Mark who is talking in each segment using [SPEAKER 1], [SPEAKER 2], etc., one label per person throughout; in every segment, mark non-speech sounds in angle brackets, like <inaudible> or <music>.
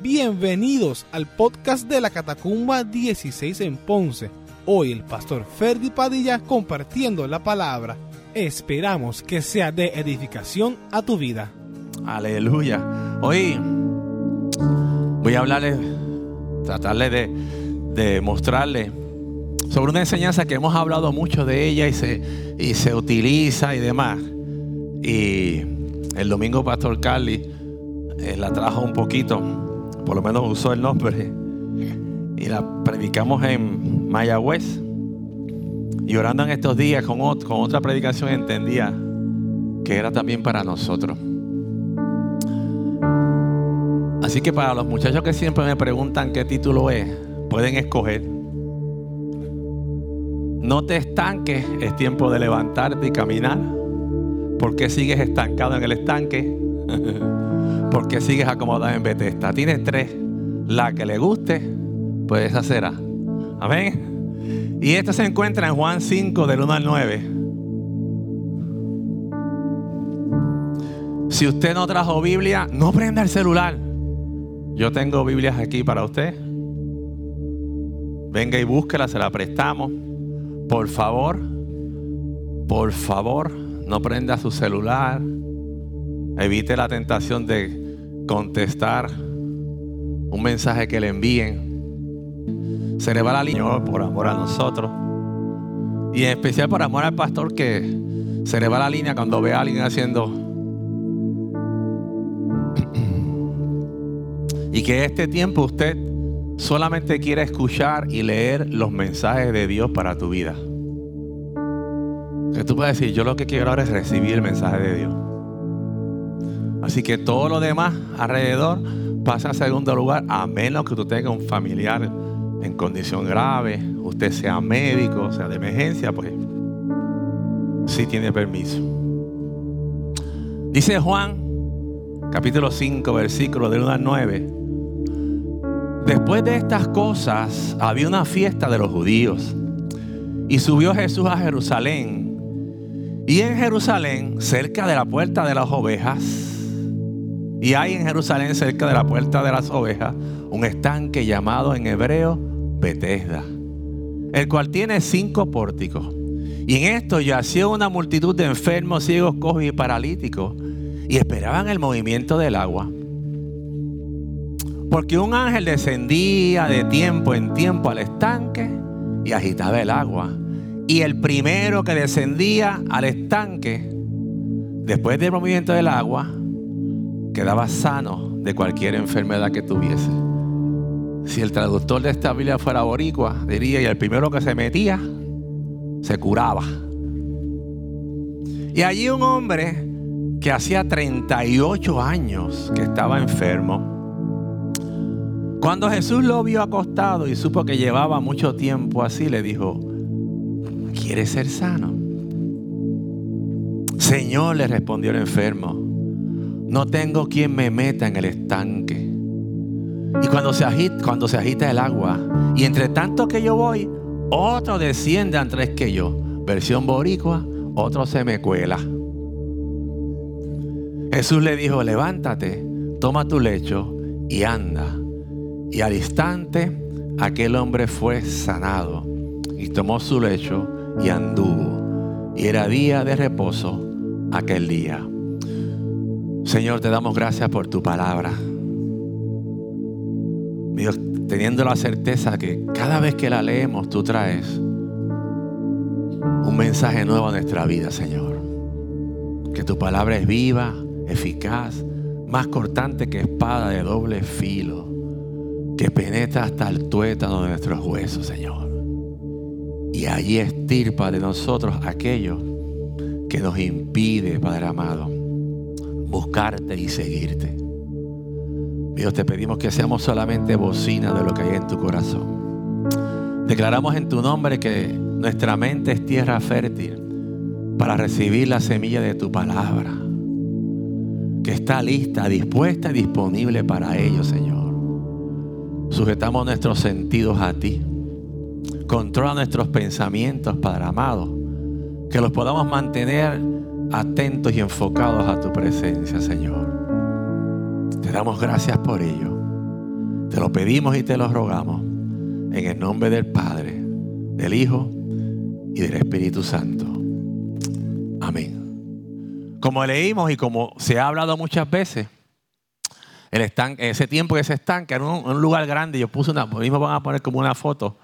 [SPEAKER 1] Bienvenidos al podcast de la Catacumba 16 en Ponce. Hoy el pastor Ferdi Padilla compartiendo la palabra. Esperamos que sea de edificación a tu vida.
[SPEAKER 2] Aleluya. Hoy voy a hablarle, tratarle de, de mostrarle sobre una enseñanza que hemos hablado mucho de ella y se, y se utiliza y demás. Y el domingo Pastor Carly eh, la trajo un poquito, por lo menos usó el nombre, y la predicamos en Mayagüez. Y orando en estos días con, con otra predicación entendía que era también para nosotros. Así que para los muchachos que siempre me preguntan qué título es, pueden escoger no te estanques, es tiempo de levantarte y caminar. ¿Por qué sigues estancado en el estanque? <laughs> ¿Por qué sigues acomodado en Bethesda? Tienes tres. La que le guste, pues esa será. Amén. Y esto se encuentra en Juan 5, del 1 al 9. Si usted no trajo Biblia, no prenda el celular. Yo tengo Biblias aquí para usted. Venga y búsquela, se la prestamos. Por favor, por favor, no prenda su celular. Evite la tentación de contestar un mensaje que le envíen. Se le va la línea por amor a nosotros. Y en especial por amor al pastor que se le va la línea cuando ve a alguien haciendo... y que este tiempo usted solamente quiere escuchar y leer los mensajes de Dios para tu vida. Que tú puedes decir, yo lo que quiero ahora es recibir el mensaje de Dios. Así que todo lo demás alrededor pasa a segundo lugar, a menos que tú tengas un familiar en condición grave, usted sea médico, sea de emergencia, pues sí tiene permiso. Dice Juan, capítulo 5, versículo del 1 al 9. Después de estas cosas había una fiesta de los judíos y subió Jesús a Jerusalén. Y en Jerusalén, cerca de la puerta de las ovejas, y hay en Jerusalén, cerca de la puerta de las ovejas, un estanque llamado en hebreo Betesda, el cual tiene cinco pórticos. Y en esto yacía una multitud de enfermos, ciegos, cojos y paralíticos, y esperaban el movimiento del agua. Porque un ángel descendía de tiempo en tiempo al estanque y agitaba el agua. Y el primero que descendía al estanque, después del movimiento del agua, quedaba sano de cualquier enfermedad que tuviese. Si el traductor de esta Biblia fuera boricua, diría, y el primero que se metía, se curaba. Y allí un hombre que hacía 38 años que estaba enfermo, cuando Jesús lo vio acostado y supo que llevaba mucho tiempo así, le dijo, ¿quieres ser sano? Señor, le respondió el enfermo, no tengo quien me meta en el estanque. Y cuando se agita, cuando se agita el agua, y entre tanto que yo voy, otro desciende antes que yo. Versión boricua, otro se me cuela. Jesús le dijo, levántate, toma tu lecho y anda. Y al instante aquel hombre fue sanado y tomó su lecho y anduvo. Y era día de reposo aquel día. Señor, te damos gracias por tu palabra. Dios, teniendo la certeza que cada vez que la leemos tú traes un mensaje nuevo a nuestra vida, Señor. Que tu palabra es viva, eficaz, más cortante que espada de doble filo que penetra hasta el tuétano de nuestros huesos, Señor. Y allí estirpa de nosotros aquello que nos impide, Padre amado, buscarte y seguirte. Dios, te pedimos que seamos solamente bocina de lo que hay en tu corazón. Declaramos en tu nombre que nuestra mente es tierra fértil para recibir la semilla de tu palabra, que está lista, dispuesta y disponible para ello, Señor. Sujetamos nuestros sentidos a ti. Controla nuestros pensamientos, Padre amado. Que los podamos mantener atentos y enfocados a tu presencia, Señor. Te damos gracias por ello. Te lo pedimos y te lo rogamos en el nombre del Padre, del Hijo y del Espíritu Santo. Amén. Como leímos y como se ha hablado muchas veces, el ese tiempo que ese estanque era un, un lugar grande. Yo puse una, mismo van a poner como una foto,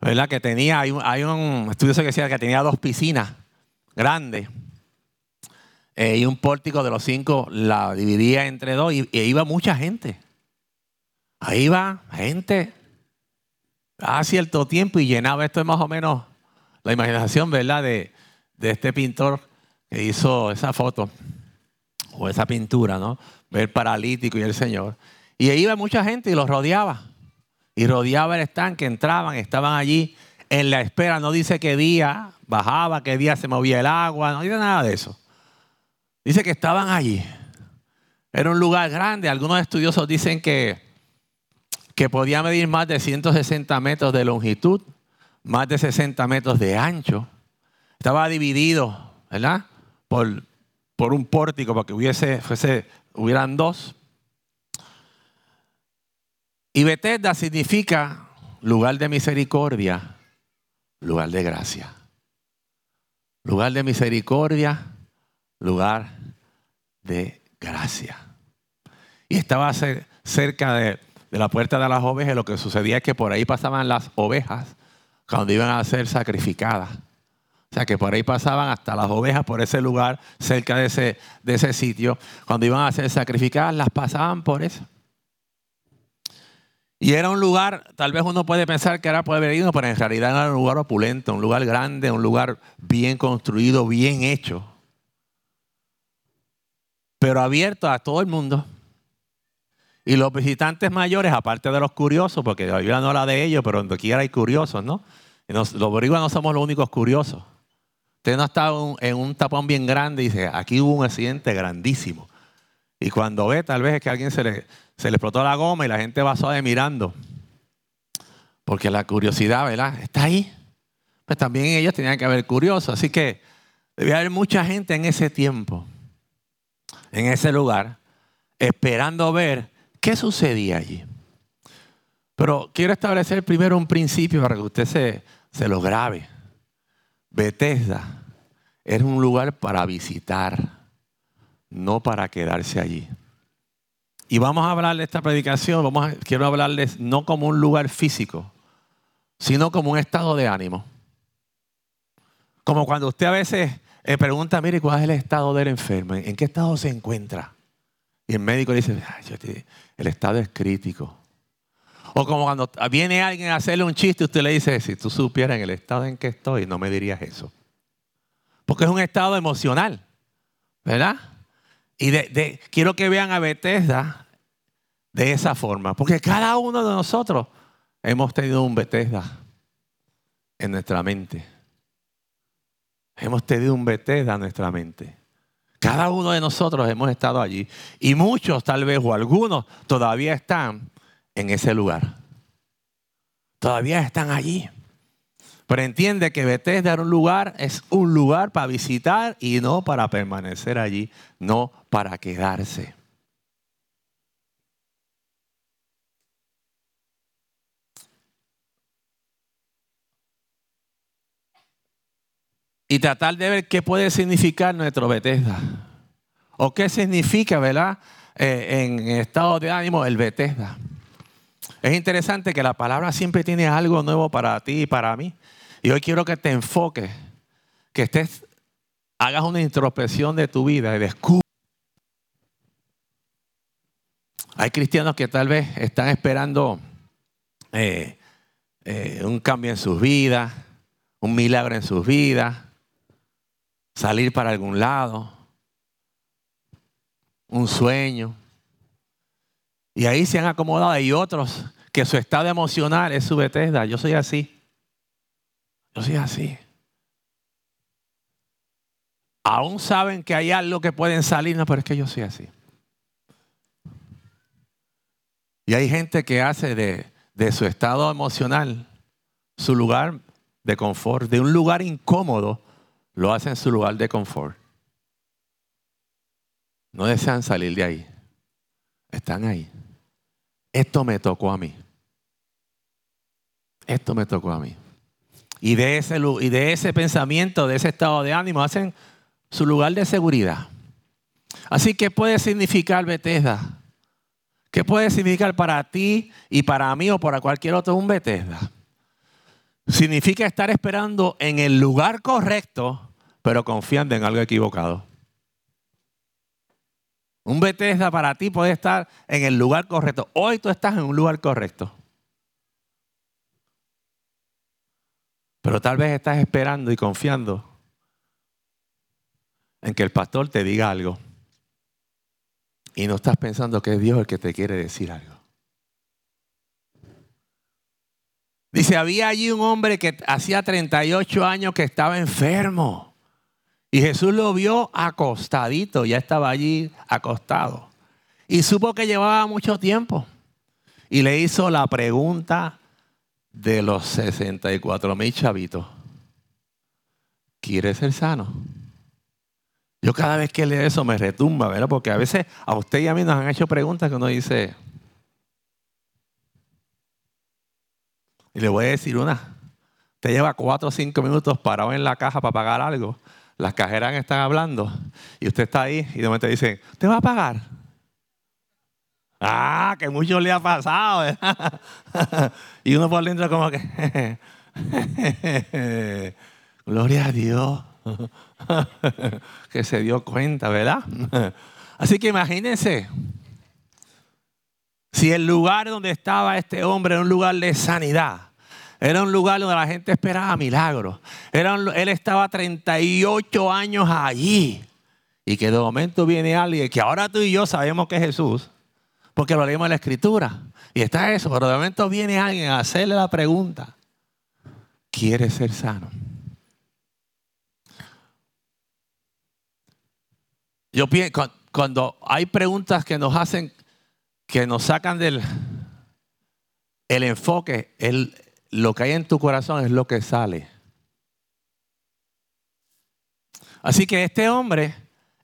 [SPEAKER 2] ¿verdad? Que tenía, hay hay un estudio que decía que tenía dos piscinas grandes eh, y un pórtico de los cinco la dividía entre dos y, iba mucha gente. Ahí iba gente a cierto tiempo y llenaba esto es más o menos la imaginación, ¿verdad? De, de este pintor que hizo esa foto o esa pintura, ¿no? Ver paralítico y el Señor. Y ahí iba mucha gente y los rodeaba. Y rodeaba el estanque, entraban, estaban allí en la espera. No dice qué día bajaba, qué día se movía el agua, no dice nada de eso. Dice que estaban allí. Era un lugar grande. Algunos estudiosos dicen que, que podía medir más de 160 metros de longitud, más de 60 metros de ancho. Estaba dividido, ¿verdad? Por, por un pórtico, para que hubiese, hubieran dos. Y Betesda significa lugar de misericordia, lugar de gracia. Lugar de misericordia, lugar de gracia. Y estaba cerca de, la puerta de las ovejas. Lo que sucedía es que por ahí pasaban las ovejas cuando iban a ser sacrificadas. O sea, que por ahí pasaban hasta las ovejas por ese lugar, cerca de ese, de ese sitio. Cuando iban a ser sacrificadas, las pasaban por eso. Y era un lugar, tal vez uno puede pensar que era pueblerino, pero en realidad era un lugar opulento, un lugar grande, un lugar bien construido, bien hecho. Pero abierto a todo el mundo. Y los visitantes mayores, aparte de los curiosos, porque la Biblia no habla de ellos, pero donde quiera hay curiosos, ¿no? Y los boricuas no somos los únicos curiosos. Usted no está en un tapón bien grande y dice, aquí hubo un accidente grandísimo. Y cuando ve, tal vez es que alguien se le, se le explotó la goma y la gente va suave mirando. Porque la curiosidad, ¿verdad? Está ahí. Pues también ellos tenían que haber curiosos. Así que debía haber mucha gente en ese tiempo, en ese lugar, esperando ver qué sucedía allí. Pero quiero establecer primero un principio para que usted se, se lo grabe. Bethesda es un lugar para visitar, no para quedarse allí. Y vamos a hablar de esta predicación, quiero hablarles no como un lugar físico, sino como un estado de ánimo. Como cuando usted a veces eh, pregunta, mire, ¿cuál es el estado del enfermo? ¿En qué estado se encuentra? Y el médico dice, el estado es crítico. O como cuando viene alguien a hacerle un chiste, usted le dice, si tú supieras en el estado en que estoy, no me dirías eso. Porque es un estado emocional, ¿verdad? Y quiero que vean a Bethesda de esa forma, porque cada uno de nosotros hemos tenido un Bethesda en nuestra mente. Hemos tenido un Bethesda en nuestra mente. Cada uno de nosotros hemos estado allí. Y muchos, tal vez, o algunos, todavía están en ese lugar. Todavía están allí. Pero entiende que Bethesda era un lugar, es un lugar para visitar y no para permanecer allí, no para quedarse. Y tratar de ver qué puede significar nuestro Bethesda. O qué significa, ¿verdad? Eh, en estado de ánimo el Bethesda. Es interesante que la palabra siempre tiene algo nuevo para ti y para mí. Y hoy quiero que te enfoques, que estés, hagas una introspección de tu vida y descubras. Hay cristianos que tal vez están esperando eh, eh, un cambio en sus vidas, un milagro en sus vidas, salir para algún lado, un sueño. Y ahí se han acomodado. Hay otros que su estado emocional es su Bethesda. Yo soy así. Yo soy así. Aún saben que hay algo que pueden salir, no, pero es que yo soy así. Y hay gente que hace de, de su estado emocional su lugar de confort, de un lugar incómodo, lo hacen su lugar de confort. No desean salir de ahí. Están ahí esto me tocó a mí. Esto me tocó a mí. Y de ese, y de ese pensamiento, de ese estado de ánimo, hacen su lugar de seguridad. Así que puede significar Bethesda. ¿Qué puede significar para ti y para mí o para cualquier otro un Bethesda? Significa estar esperando en el lugar correcto, pero confiando en algo equivocado. Un Bethesda para ti puede estar en el lugar correcto. Hoy tú estás en un lugar correcto. Pero tal vez estás esperando y confiando en que el pastor te diga algo. Y no estás pensando que es Dios el que te quiere decir algo. Dice, había allí un hombre que hacía 38 años que estaba enfermo. Y Jesús lo vio acostadito, ya estaba allí acostado. Y supo que llevaba mucho tiempo. Y le hizo la pregunta de los 64 mil chavitos. ¿Quieres ser sano? Yo cada vez que leo eso me retumba, ¿verdad? Porque a veces a usted y a mí nos han hecho preguntas que uno dice, y le voy a decir una, te lleva cuatro o cinco minutos parado en la caja para pagar algo, las cajeras están hablando y usted está ahí y de momento dicen, ¿te va a pagar? Ah, que mucho le ha pasado. ¿verdad? <laughs> y uno por dentro como que, <laughs> gloria a Dios. <laughs> que se dio cuenta, ¿verdad? Así que imagínense, si el lugar donde estaba este hombre era un lugar de sanidad, era un lugar donde la gente esperaba milagros, era él estaba 38 años allí. Y que de momento viene alguien que ahora tú y yo sabemos que es Jesús, porque lo leímos en la escritura, y está eso, pero de momento viene alguien a hacerle la pregunta, ¿quieres ser sano? Yo pienso, cuando hay preguntas que nos hacen, que nos sacan del el enfoque, el, lo que hay en tu corazón es lo que sale. Así que este hombre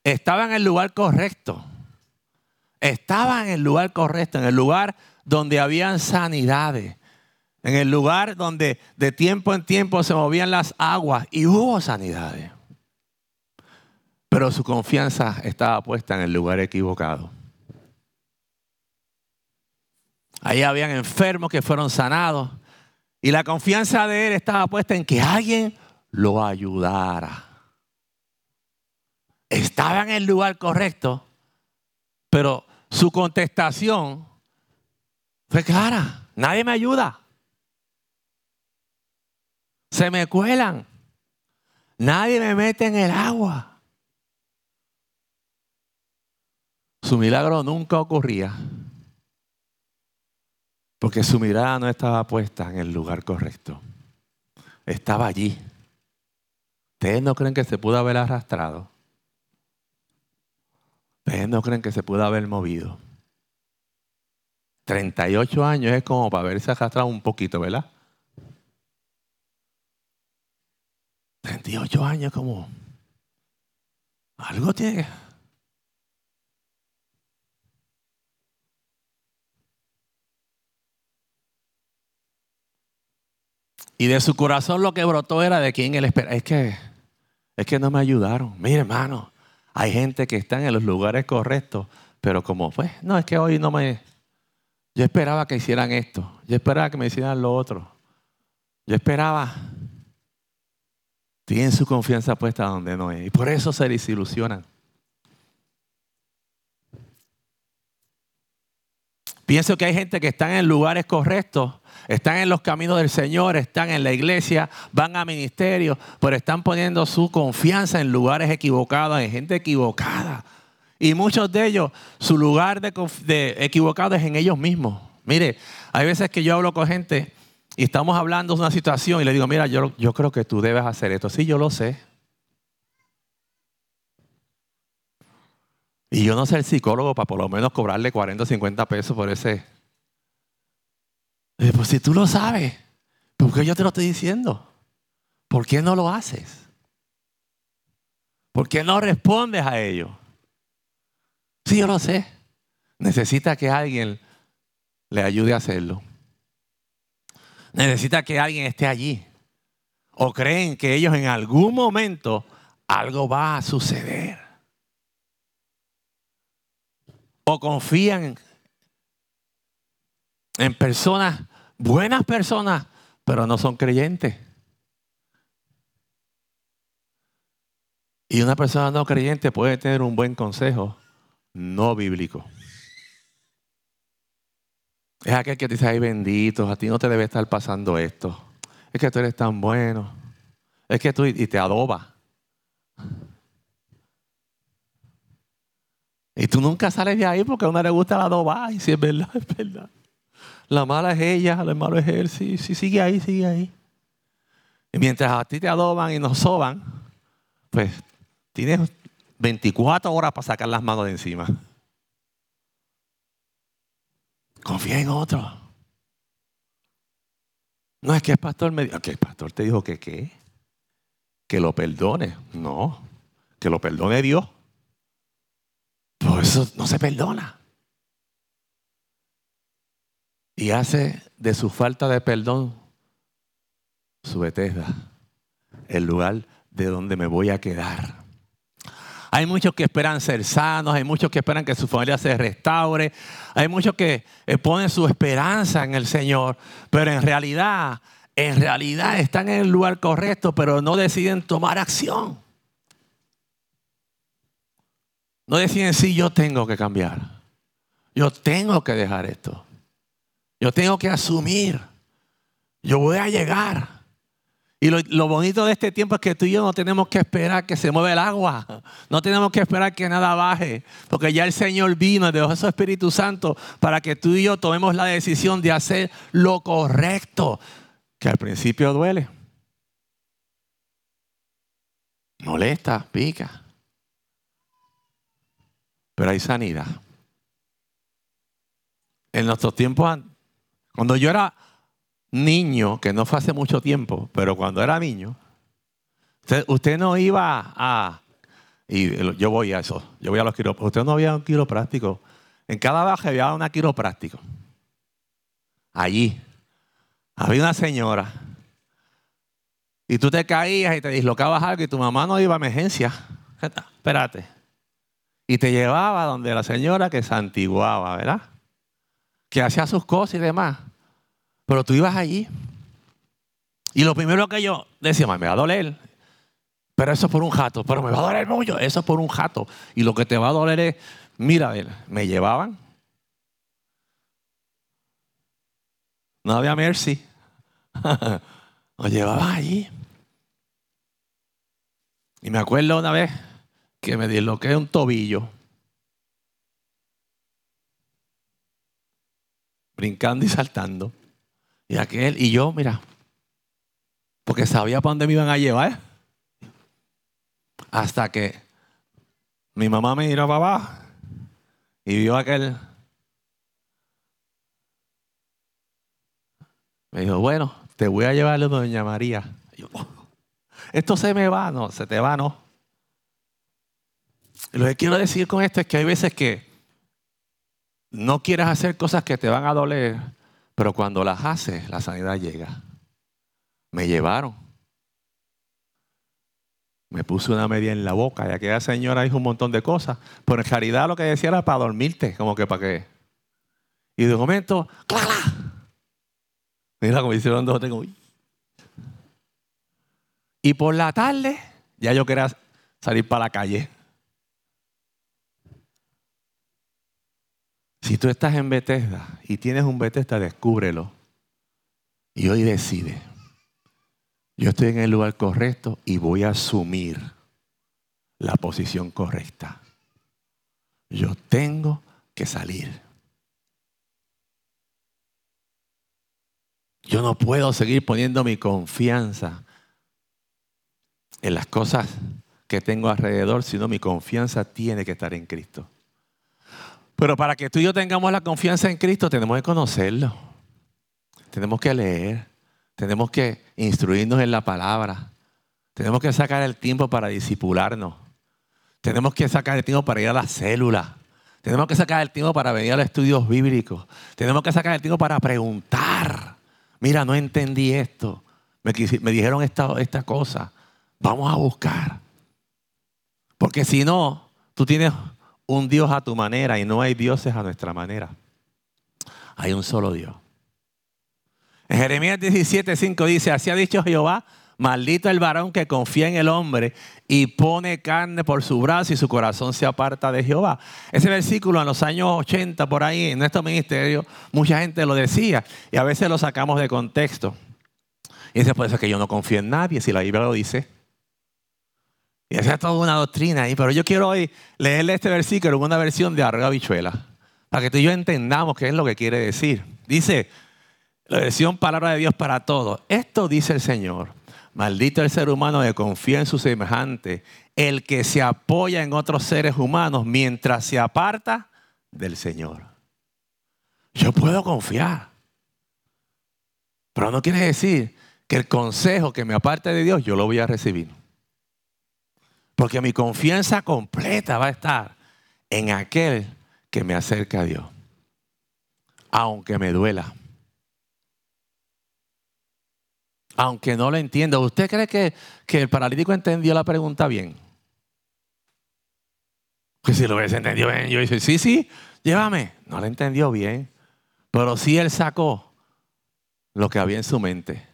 [SPEAKER 2] estaba en el lugar correcto. Estaba en el lugar correcto, en el lugar donde habían sanidades, en el lugar donde de tiempo en tiempo se movían las aguas y hubo sanidades. Pero su confianza estaba puesta en el lugar equivocado. Ahí habían enfermos que fueron sanados. Y la confianza de él estaba puesta en que alguien lo ayudara. Estaba en el lugar correcto, pero su contestación fue clara. Nadie me ayuda. Se me cuelan. Nadie me mete en el agua. Su milagro nunca ocurría porque su mirada no estaba puesta en el lugar correcto. Estaba allí. ¿Ustedes no creen que se pudo haber arrastrado? ¿Ustedes no creen que se pudo haber movido? 38 años es como para haberse arrastrado un poquito, ¿verdad? 38 años como... Algo tiene Y de su corazón lo que brotó era de quien él espera. Es que, es que no me ayudaron. Mire, hermano, hay gente que está en los lugares correctos, pero como, pues, no, es que hoy no me... Yo esperaba que hicieran esto. Yo esperaba que me hicieran lo otro. Yo esperaba. Tienen su confianza puesta donde no es. Y por eso se desilusionan. Pienso que hay gente que está en lugares correctos, están en los caminos del Señor, están en la iglesia, van a ministerio, pero están poniendo su confianza en lugares equivocados, en gente equivocada. Y muchos de ellos, su lugar de, equivocado es en ellos mismos. Mire, hay veces que yo hablo con gente y estamos hablando de una situación y le digo, mira, yo, yo creo que tú debes hacer esto. Sí, yo lo sé. Y yo no soy el psicólogo para por lo menos cobrarle 40 o 50 pesos por ese. Pues si tú lo sabes, ¿por qué yo te lo estoy diciendo? ¿Por qué no lo haces? ¿Por qué no respondes a ello? Sí, yo lo sé. Necesita que alguien le ayude a hacerlo. Necesita que alguien esté allí. O creen que ellos en algún momento algo va a suceder. O confían en personas, buenas personas, pero no son creyentes. Y una persona no creyente puede tener un buen consejo no bíblico. Es aquel que te dice, ay bendito, a ti no te debe estar pasando esto. Es que tú eres tan bueno. Es que tú y te adoba. Y tú nunca sales de ahí porque a uno le gusta la adoba. Y si es verdad, es verdad. La mala es ella, el malo es él. Sí, sí, sigue ahí, sigue ahí. Y mientras a ti te adoban y nos soban, pues tienes 24 horas para sacar las manos de encima. Confía en otro. No es que el pastor me dijo, que el pastor te dijo que qué. Que lo perdone. No, que lo perdone Dios. Por eso no se perdona. Y hace de su falta de perdón su Bethesda, el lugar de donde me voy a quedar. Hay muchos que esperan ser sanos, hay muchos que esperan que su familia se restaure, hay muchos que ponen su esperanza en el Señor, pero en realidad, en realidad están en el lugar correcto, pero no deciden tomar acción. No deciden si yo tengo que cambiar. Yo tengo que dejar esto. Yo tengo que asumir. Yo voy a llegar. Y lo, bonito de este tiempo es que tú y yo no tenemos que esperar que se mueva el agua. No tenemos que esperar que nada baje. Porque ya el Señor vino, dejó su Espíritu Santo para que tú y yo tomemos la decisión de hacer lo correcto. Que al principio duele. Molesta, pica. Pero hay sanidad. En nuestros tiempos, cuando yo era niño, que no fue hace mucho tiempo, pero cuando era niño, usted, no iba a, y yo voy a eso, yo voy a los quiroprácticos, usted no había un quiropráctico. En cada baja había una quiropráctico. Allí había una señora. Y tú te caías y te dislocabas algo y tu mamá no iba a emergencia. Espérate. Y te llevaba donde la señora que se antiguaba, ¿verdad? Que hacía sus cosas y demás. Pero tú ibas allí. Y lo primero que yo decía, me va a doler. Pero eso es por un jato. Pero me va a doler mucho. Eso es por un jato. Y lo que te va a doler es, mira, me llevaban. No había mercy. <laughs> Nos llevaban allí. Y me acuerdo una vez que me disloqué un tobillo. Brincando y saltando. Y aquel, y yo, mira, porque sabía para dónde me iban a llevar. Hasta que mi mamá me miró para abajo y vio aquel. Me dijo, bueno, te voy a llevar a doña María. Oh, esto se me va, no, se te va, no. lo que quiero decir con esto es que hay veces que no quieres hacer cosas que te van a doler pero cuando las hace, la sanidad llega. Me llevaron. Me puse una media en la boca y aquella señora dijo un montón de cosas. Pero en lo que decía era para dormirte, como que para qué. Y de momento, ¡clara! Mira como hicieron dos, tengo. Y por la tarde, ya yo quería salir para la calle. Si tú estás en Bethesda y tienes un Bethesda, descúbrelo. Y hoy decide. Yo estoy en el lugar correcto y voy a asumir la posición correcta. Yo tengo que salir. Yo no puedo seguir poniendo mi confianza en las cosas que tengo alrededor, sino mi confianza tiene que estar en Cristo. Pero para que tú y yo tengamos la confianza en Cristo, tenemos que conocerlo. Tenemos que leer. Tenemos que instruirnos en la palabra. Tenemos que sacar el tiempo para disipularnos. Tenemos que sacar el tiempo para ir a la célula. Tenemos que sacar el tiempo para venir a los estudios bíblicos. Tenemos que sacar el tiempo para preguntar. Mira, no entendí esto. Me, dijeron esta, esta cosa. Vamos a buscar. Porque si no, tú tienes un Dios a tu manera y no hay dioses a nuestra manera. Hay un solo Dios. En Jeremías 17, 5 dice, así ha dicho Jehová, maldito el varón que confía en el hombre y pone carne por su brazo y su corazón se aparta de Jehová. Ese versículo en los años 80 por ahí en nuestro ministerio, mucha gente lo decía y a veces lo sacamos de contexto. Y dice, por eso que yo no confío en nadie, si la Biblia lo dice. Y esa es toda una doctrina ahí. Pero yo quiero hoy leerle este versículo en una versión de Arroyo Bichuela, para que tú y yo entendamos qué es lo que quiere decir. Dice, la versión palabra de Dios para todos. Esto dice el Señor. Maldito el ser humano que confía en su semejante, el que se apoya en otros seres humanos mientras se aparta del Señor. Yo puedo confiar, pero no quiere decir que el consejo que me aparte de Dios yo lo voy a recibir. Porque mi confianza completa va a estar en aquel que me acerca a Dios, aunque me duela aunque no lo entienda. ¿Usted cree que, el paralítico entendió la pregunta bien? Que si lo hubiese entendido bien, yo dije, sí, sí, llévame. No lo entendió bien, pero sí él sacó lo que había en su mente.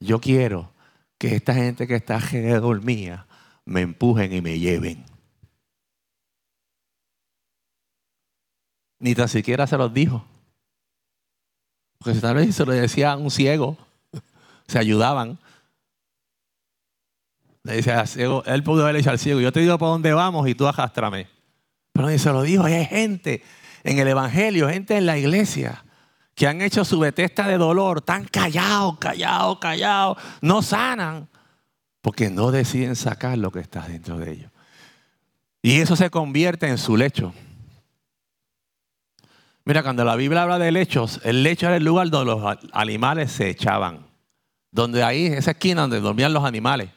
[SPEAKER 2] Yo quiero que esta gente que está dormía me empujen y me lleven. Ni tan siquiera se los dijo. Porque tal vez se lo decía a un ciego se ayudaban. Le dice al ciego, él pudo haberle dicho al ciego, yo te digo por dónde vamos y tú arrastrame. Pero ni se lo dijo, hay gente en el Evangelio, gente en la iglesia, que han hecho su betesta de dolor, tan callados, callados, callados, no sanan, porque no deciden sacar lo que está dentro de ellos. Y eso se convierte en su lecho. Mira, cuando la Biblia habla de lechos, el lecho era el lugar donde los animales se echaban donde ahí, esa esquina donde dormían los animales.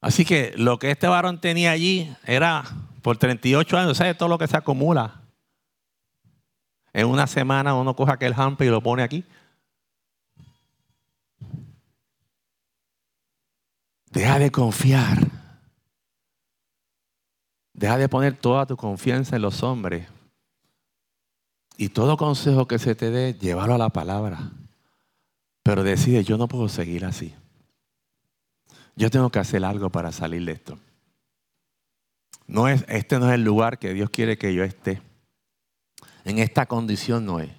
[SPEAKER 2] Así que lo que este varón tenía allí era por 38 años, ¿sabes todo lo que se acumula? En una semana uno coge aquel hamper y lo pone aquí. Deja de confiar. Deja de poner toda tu confianza en los hombres y todo consejo que se te dé, llévalo a la palabra. Pero decide, yo no puedo seguir así. Yo tengo que hacer algo para salir de esto. No es, este no es el lugar que Dios quiere que yo esté. En esta condición no es.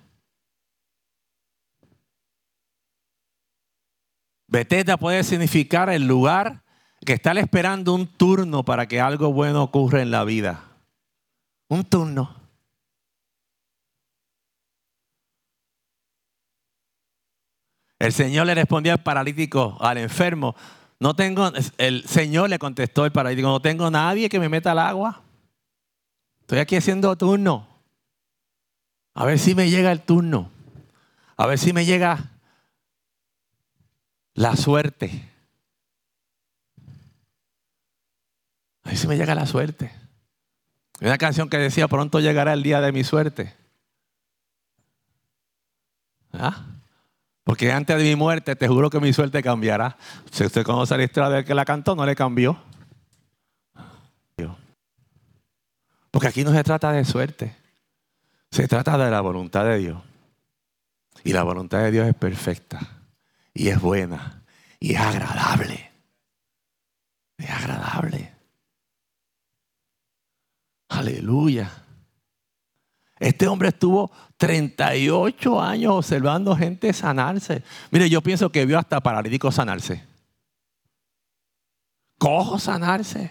[SPEAKER 2] Beteta puede significar el lugar que está esperando un turno para que algo bueno ocurra en la vida. Un turno. El Señor le respondió al paralítico, al enfermo, no tengo, el Señor le contestó al paralítico, no tengo nadie que me meta al agua. Estoy aquí haciendo turno. A ver si me llega el turno. A ver si me llega la suerte. A ver si me llega la suerte. Una canción que decía, pronto llegará el día de mi suerte. ¿Ah? Porque antes de mi muerte, te juro que mi suerte cambiará. Si usted conoce la historia del que la cantó, no le cambió. Porque aquí no se trata de suerte. Se trata de la voluntad de Dios. Y la voluntad de Dios es perfecta. Y es buena. Y es agradable. Es agradable. Aleluya. Este hombre estuvo 38 años observando gente sanarse. Mire, yo pienso que vio hasta paralíticos sanarse. Cojo sanarse.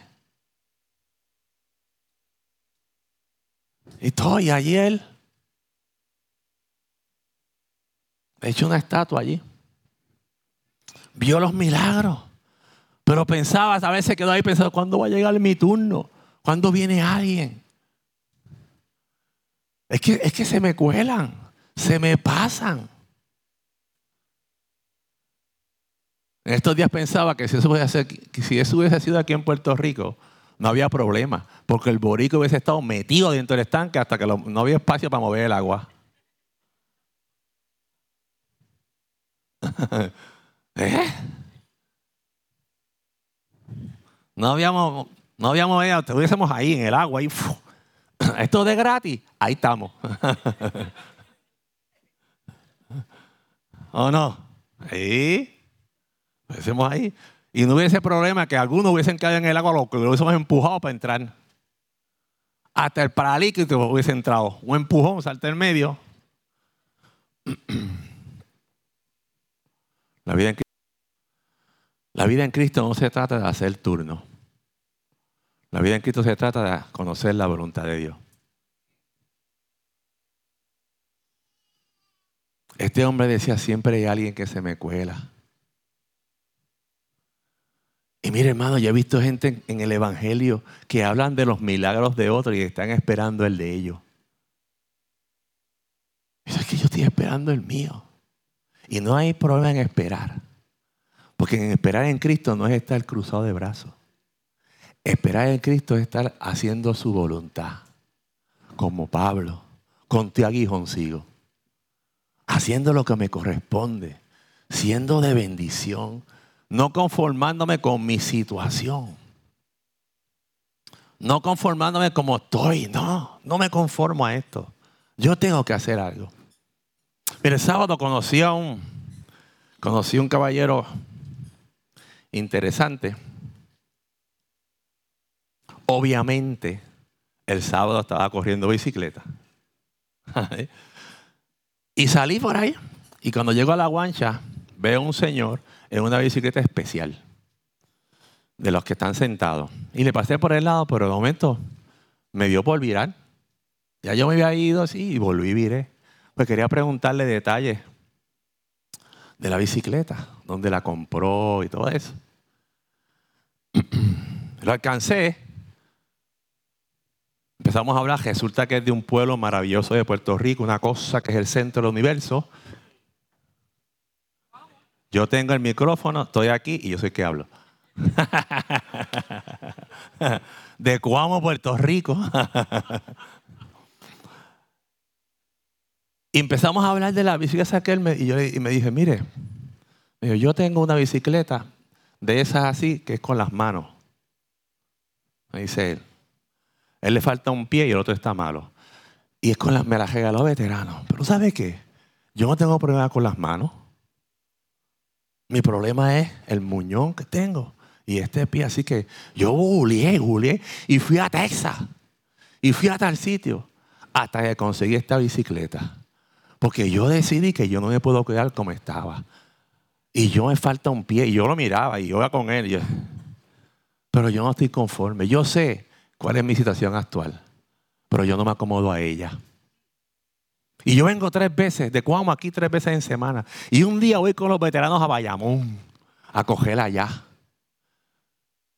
[SPEAKER 2] Y todo, y allí él hecho una estatua allí. Vio los milagros. Pero pensaba, a veces quedó ahí pensando, ¿cuándo va a llegar mi turno? ¿Cuándo viene alguien? Es que, es que se me cuelan, se me pasan. En estos días pensaba que si eso, hubiese, sido aquí en Puerto Rico, no había problema, porque el borico hubiese estado metido dentro del estanque hasta que no había espacio para mover el agua. <laughs> ¿Eh? No habíamos, no habíamos, estuviésemos ahí en el agua, ahí, esto de gratis, ahí estamos. ¿O no? Sí. Estuviésemos ahí. Y no hubiese problema que algunos hubiesen caído en el agua, lo que lo hubiésemos empujado para entrar. Hasta el paralítico hubiese entrado. Un empujón, salta en medio. <clears throat> La vida, en, la vida en Cristo no se trata de hacer turno. La vida en Cristo se trata de conocer la voluntad de Dios. Este hombre decía, siempre hay alguien que se me cuela. Y mire, hermano, yo he visto gente en el Evangelio que hablan de los milagros de otros y están esperando el de ellos. es que yo estoy esperando el mío. Y no hay problema en esperar. Porque esperar en Cristo no es estar cruzado de brazos. Esperar en Cristo es estar haciendo su voluntad. Como Pablo, con tu aguijoncillo. Haciendo lo que me corresponde. Siendo de bendición. No conformándome con mi situación. No conformándome como estoy. No, no me conformo a esto. Yo tengo que hacer algo. El sábado conocí a un, conocí a un caballero interesante. Obviamente, el sábado estaba corriendo bicicleta. <laughs> y salí por ahí. Y cuando llego a la guancha, veo a un señor en una bicicleta especial. De los que están sentados. Y le pasé por el lado, pero de momento me dio por virar. Ya yo me había ido así y volví y viré. Pues quería preguntarle detalles de la bicicleta, dónde la compró y todo eso. <clears throat> Lo alcancé. Empezamos a hablar. Resulta que es de un pueblo maravilloso de Puerto Rico, una cosa que es el centro del universo. Yo tengo el micrófono, estoy aquí y yo soy que hablo. <laughs> de Cuamo, Puerto Rico. <laughs> Empezamos a hablar de la bicicleta que él y, yo, y me dije, mire, yo tengo una bicicleta de esas así que es con las manos. Me dice él. Él le falta un pie y el otro está malo. Y es con las, me la regaló veterano. Pero ¿sabe qué? Yo no tengo problema con las manos. Mi problema es el muñón que tengo y este pie. Así que yo googleé, googleé y fui a Texas. Y fui a tal sitio hasta que conseguí esta bicicleta. Porque yo decidí que yo no me puedo quedar como estaba. Y yo me falta un pie. Y yo lo miraba y yo iba con él. pero yo no estoy conforme. Yo sé cuál es mi situación actual. Pero yo no me acomodo a ella. Y yo vengo tres veces, de Cuamo aquí tres veces en semana. Y un día voy con los veteranos a Bayamón a cogerla allá.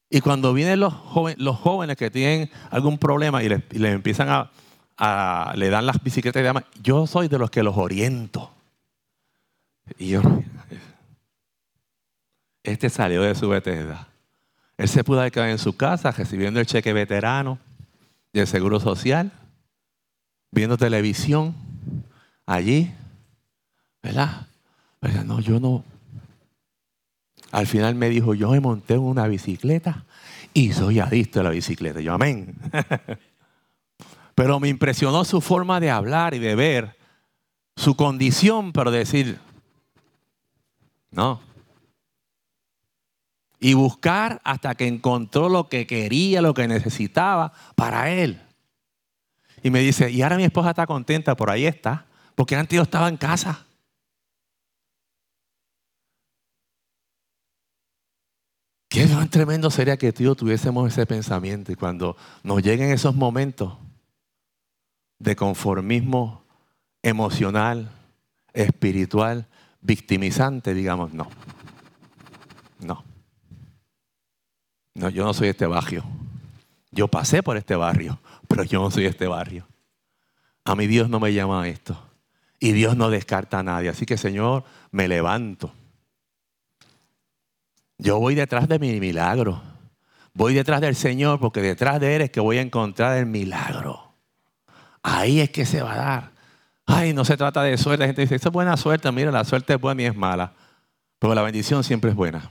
[SPEAKER 2] Y cuando vienen los jóvenes, los jóvenes que tienen algún problema y les, y les empiezan a, le dan las bicicletas y demás. Yo soy de los que los oriento. Y yo, este salió de su veterana. Él se pudo quedar en su casa recibiendo el cheque veterano y el seguro social, viendo televisión allí, ¿verdad? Pero no, yo no. Al final me dijo, yo me monté en una bicicleta y soy adicto a la bicicleta. Yo, amén. <laughs> Pero me impresionó su forma de hablar y de ver su condición, pero decir, no. Y buscar hasta que encontró lo que quería, lo que necesitaba para él. Y me dice, y ahora mi esposa está contenta, por ahí está, porque antes yo estaba en casa. Qué tremendo sería que tú tuviésemos ese pensamiento y cuando nos lleguen esos momentos, de conformismo emocional, espiritual, victimizante, digamos, no. No. No, yo no soy este barrio. Yo pasé por este barrio, pero yo no soy este barrio. A mi Dios no me llama a esto. Y Dios no descarta a nadie. Así que, Señor, me levanto. Yo voy detrás de mi milagro. Voy detrás del Señor porque detrás de Él es que voy a encontrar el milagro. Ahí es que se va a dar. Ay, no se trata de suerte. La gente dice, esto es buena suerte. Mira, la suerte es buena y es mala. Pero la bendición siempre es buena.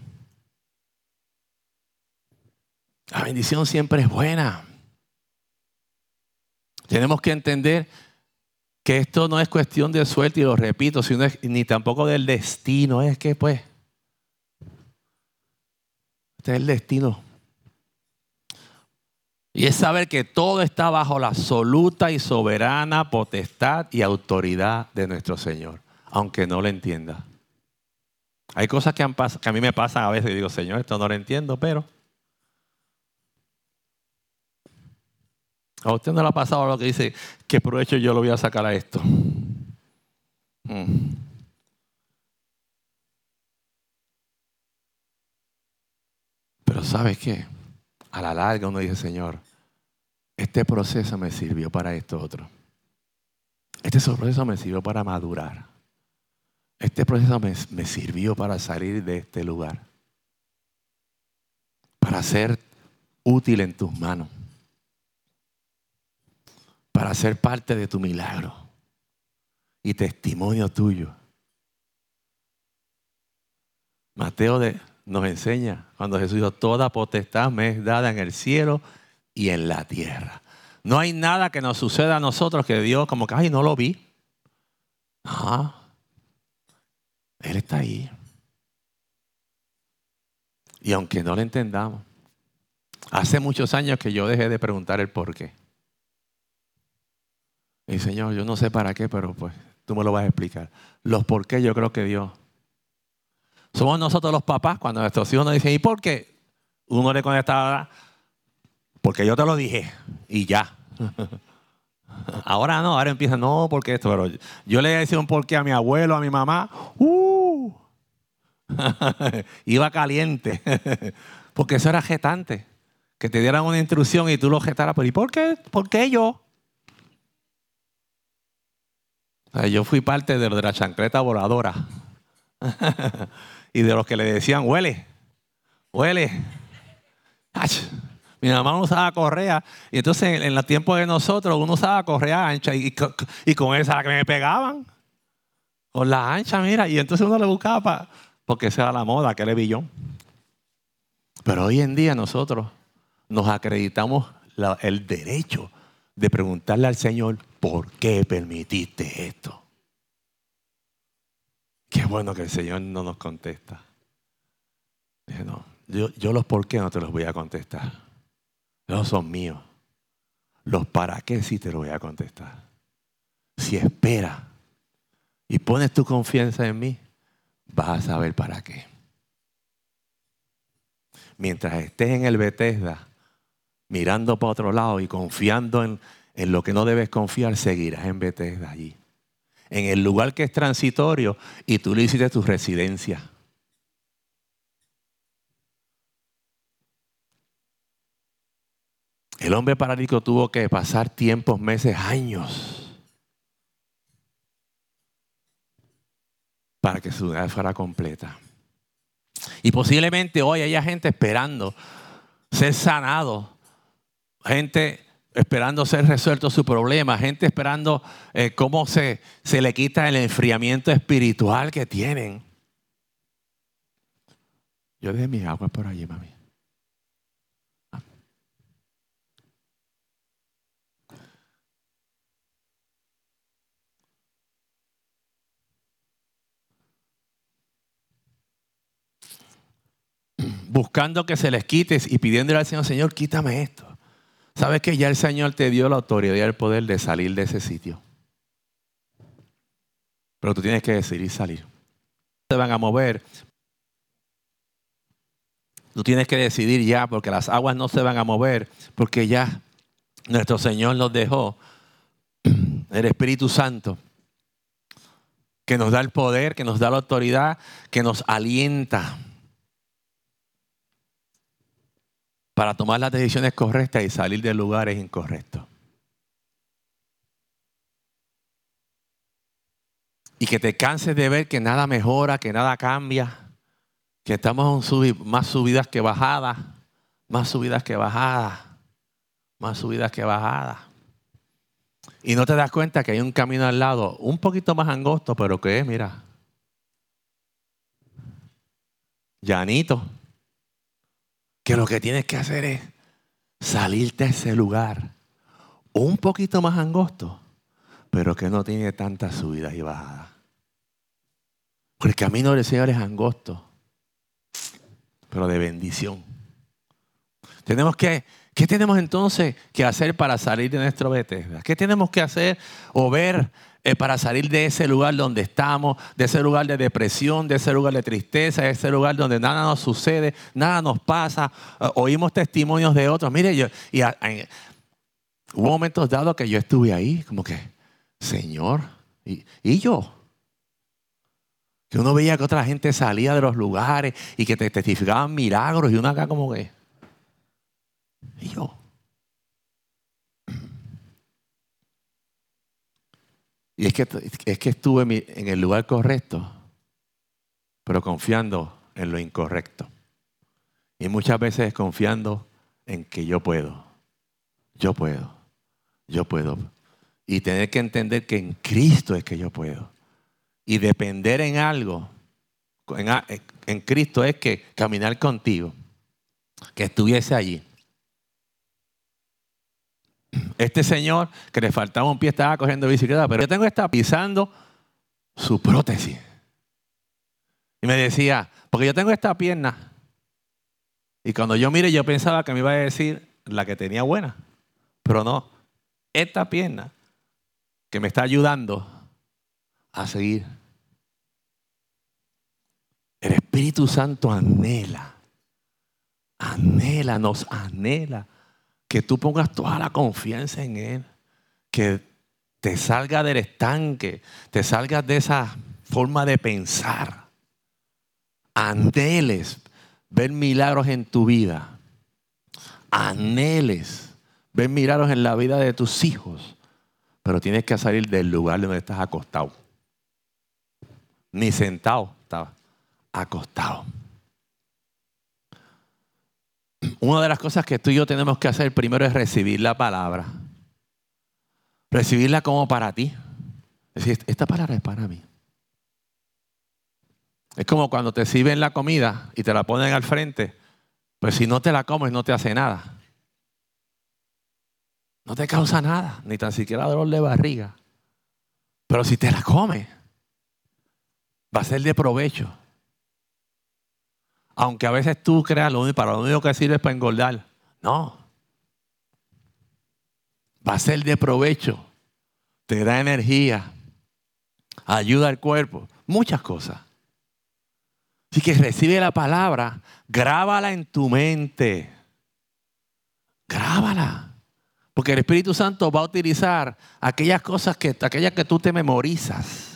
[SPEAKER 2] La bendición siempre es buena. Tenemos que entender que esto no es cuestión de suerte, y lo repito, sino ni tampoco del destino. Es que, pues, este es el destino. Y es saber que todo está bajo la absoluta y soberana potestad y autoridad de nuestro Señor, aunque no lo entienda. Hay cosas que, que a mí me pasan a veces y digo, Señor, esto no lo entiendo, pero A usted no le ha pasado lo que dice, ¿qué provecho yo lo voy a sacar a esto? Mm. Pero ¿sabes qué? A la larga uno dice, Señor, este proceso me sirvió para esto otro. Este proceso me sirvió para madurar. Este proceso me, me sirvió para salir de este lugar. Para ser útil en tus manos para ser parte de tu milagro y testimonio tuyo. Mateo nos enseña cuando Jesús dijo, toda potestad me es dada en el cielo y en la tierra. No hay nada que nos suceda a nosotros que Dios como que, ay, no lo vi. No, Él está ahí. Y aunque no lo entendamos, hace muchos años que yo dejé de preguntar el por qué. Y Señor, yo no sé para qué, pero pues tú me lo vas a explicar. Los por qué yo creo que Dios. Somos nosotros los papás cuando nuestros hijos nos dicen, ¿y por qué? Uno le contesta, porque yo te lo dije y ya. <laughs> Ahora no, ahora empieza, no, porque esto, pero yo le decía un porqué a mi abuelo, a mi mamá, uh, <laughs> iba caliente, <laughs> porque eso era jetante, que te dieran una instrucción y tú lo jetaras, pero ¿y por qué? ¿Por qué yo? Yo fui parte de, de la chancleta voladora. <laughs> y de los que le decían, huele, huele. Mi mamá usaba correa. Y entonces en, el tiempo de nosotros uno usaba correa ancha y, con esa que me pegaban. Con la ancha, mira. Y entonces uno le buscaba porque esa era la moda, que le billón. Pero hoy en día nosotros nos acreditamos el derecho de preguntarle al Señor, ¿por qué permitiste esto? Qué bueno que el Señor no nos contesta. no, yo, los por qué no te los voy a contestar. No son míos. Los para qué sí te los voy a contestar. Si esperas y pones tu confianza en mí, vas a saber para qué. Mientras estés en el Bethesda, mirando para otro lado y confiando en, en lo que no debes confiar, seguirás en Bethesda allí. En el lugar que es transitorio y tú le hiciste tu residencia. El hombre paralítico tuvo que pasar tiempos, meses, años para que su edad fuera completa. Y posiblemente hoy haya gente esperando ser sanado, gente esperando ser resuelto su problema, gente esperando eh, cómo se, se le quita el enfriamiento espiritual que tienen. Yo dejé mis aguas por allí, mami. Buscando que se les quites y pidiéndole al Señor, Señor, quítame esto. ¿Sabes que ya el Señor te dio la autoridad y el poder de salir de ese sitio? Pero tú tienes que decidir salir. Se van a mover. Tú tienes que decidir ya porque las aguas no se van a mover porque ya nuestro Señor nos dejó <clears throat> el Espíritu Santo que nos da el poder, que nos da la autoridad, que nos alienta. Para tomar las decisiones correctas y salir de lugares incorrectos. Y que te canses de ver que nada mejora, que nada cambia, que estamos más subidas que bajadas. más subidas que bajadas, más subidas que bajadas. Y no te das cuenta que hay un camino al lado, un poquito más angosto, pero que es, mira, llanito, que lo que tienes que hacer es salirte a ese lugar, un poquito más angosto, pero que no tiene tantas subidas y bajadas. Porque el camino del Señor es angosto, pero de bendición. Tenemos que, ¿qué tenemos entonces que hacer para salir de nuestro Bethesda? ¿Qué tenemos que hacer o ver eh, para salir de ese lugar donde estamos, de ese lugar de depresión, de ese lugar de tristeza, de ese lugar donde nada nos sucede, nada nos pasa, eh, oímos testimonios de otros. Mire, yo, y hubo momentos dados que yo estuve ahí, como que, Señor, y, y yo. Que uno veía que otra gente salía de los lugares y que te testificaban milagros y uno acá como que, y yo. Y es que, es que estuve en el lugar correcto, pero confiando en lo incorrecto. Y muchas veces confiando en que yo puedo, yo puedo, yo puedo. Y tener que entender que en Cristo es que yo puedo. Y depender en algo, en, en Cristo es que caminar contigo, que estuviese allí. Este señor que le faltaba un pie estaba cogiendo bicicleta, pero yo tengo que estar pisando su prótesis. Y me decía, porque yo tengo esta pierna. Y cuando yo mire, yo pensaba que me iba a decir la que tenía buena. Pero no, esta pierna que me está ayudando a seguir. El Espíritu Santo anhela, anhela, nos anhela que tú pongas toda la confianza en Él, que te salga del estanque, te salgas de esa forma de pensar. Anheles ver milagros en tu vida. Anheles ver milagros en la vida de tus hijos. Pero tienes que salir del lugar donde estás acostado. Ni sentado, estaba acostado una de las cosas que tú y yo tenemos que hacer primero es recibir la palabra. Recibirla como para ti. Es decir, esta palabra es para mí. Es como cuando te sirven la comida y te la ponen al frente. Pues si no te la comes no te hace nada. No te causa nada, ni tan siquiera dolor de barriga. Pero si te la comes, va a ser de provecho. Aunque a veces tú creas lo único, para lo único que sirve es para engordar. No. Va a ser de provecho. Te da energía. Ayuda al cuerpo. Muchas cosas. Así que recibe la palabra. Grábala en tu mente. Grábala. Porque el Espíritu Santo va a utilizar aquellas cosas que, aquellas que tú te memorizas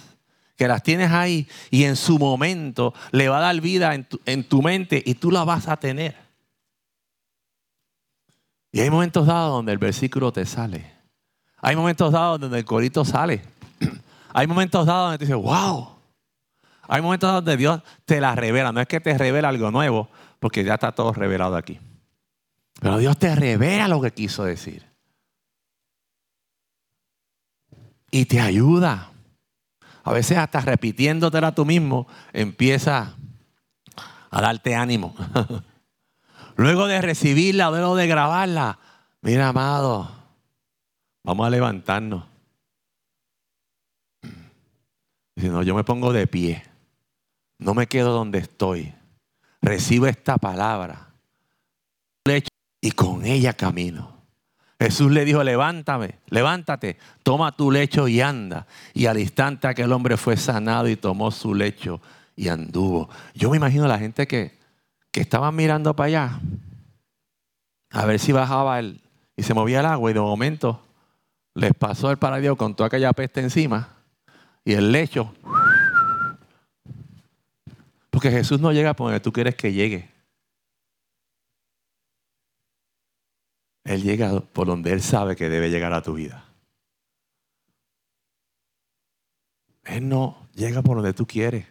[SPEAKER 2] que las tienes ahí y en su momento le va a dar vida en tu, mente y tú la vas a tener. Y hay momentos dados donde el versículo te sale. Hay momentos dados donde el corito sale. <clears throat> Hay momentos dados donde te dices, wow. Hay momentos donde Dios te la revela. No es que te revela algo nuevo, porque ya está todo revelado aquí. Pero Dios te revela lo que quiso decir. Y te ayuda a veces hasta repitiéndotela tú mismo, empieza a darte ánimo. <laughs> luego de recibirla, luego de grabarla, mira, amado, vamos a levantarnos. <clears throat> Dice, no, yo me pongo de pie. No me quedo donde estoy. Recibo esta palabra. Y con ella camino. Jesús le dijo, levántame, levántate, toma tu lecho y anda. Y al instante aquel hombre fue sanado y tomó su lecho y anduvo. Yo me imagino la gente que, que estaba mirando para allá, a ver si bajaba el, y se movía el agua y de momento les pasó el paradio con toda aquella peste encima y el lecho. Porque Jesús no llega por donde tú quieres que llegue. Él llega por donde Él sabe que debe llegar a tu vida. Él no llega por donde tú quieres.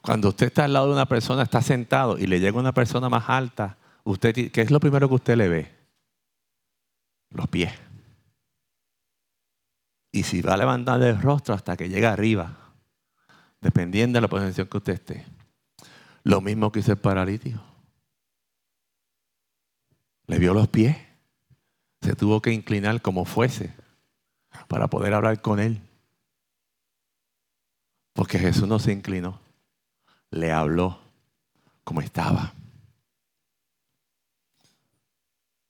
[SPEAKER 2] Cuando usted está al lado de una persona, está sentado y le llega una persona más alta, usted, ¿qué es lo primero que usted le ve? Los pies. Y si va a levantar el rostro hasta que llega arriba, dependiendo de la posición que usted esté. Lo mismo que hizo el paralítico. Le vio los pies. Se tuvo que inclinar como fuese para poder hablar con él. Porque Jesús no se inclinó. Le habló como estaba.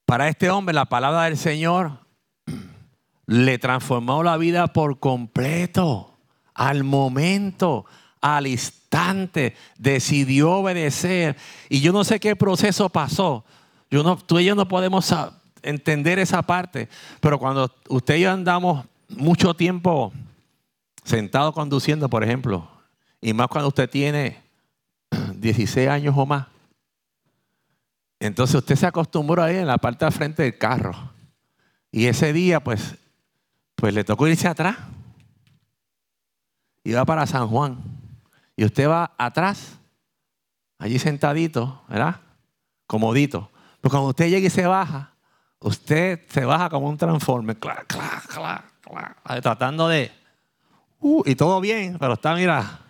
[SPEAKER 2] Para este hombre la palabra del Señor le transformó la vida por completo, al momento, al instante, decidió obedecer. Y yo no sé qué proceso pasó. Yo no, tú y yo no podemos entender esa parte, pero cuando usted y yo andamos mucho tiempo sentado conduciendo, por ejemplo, y más cuando usted tiene <clears throat> 16 años o más, entonces usted se acostumbró ahí en la parte de frente del carro. Y ese día, pues, pues le tocó irse atrás. Iba para San Juan. Y usted va atrás, allí sentadito, ¿verdad? Comodito. Pero cuando usted llega y se baja, usted se baja como un transforme, clac, clac, clac, clac, tratando de... Uh, y todo bien, pero está, mira.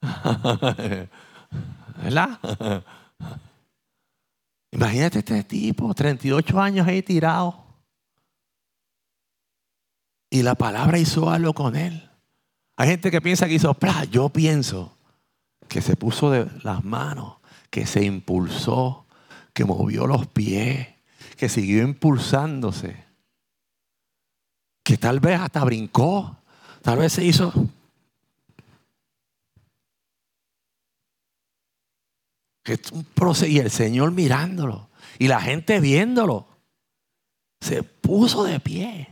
[SPEAKER 2] <laughs> ¿Verdad? Imagínate este tipo, 38 años ahí tirado. Y la palabra hizo algo con él. Hay gente que piensa que hizo, ¡plá! yo pienso que se puso de las manos, que se impulsó, que movió los pies, que siguió impulsándose, que tal vez hasta brincó, tal vez se hizo... Y el Señor mirándolo, y la gente viéndolo, se puso de pie.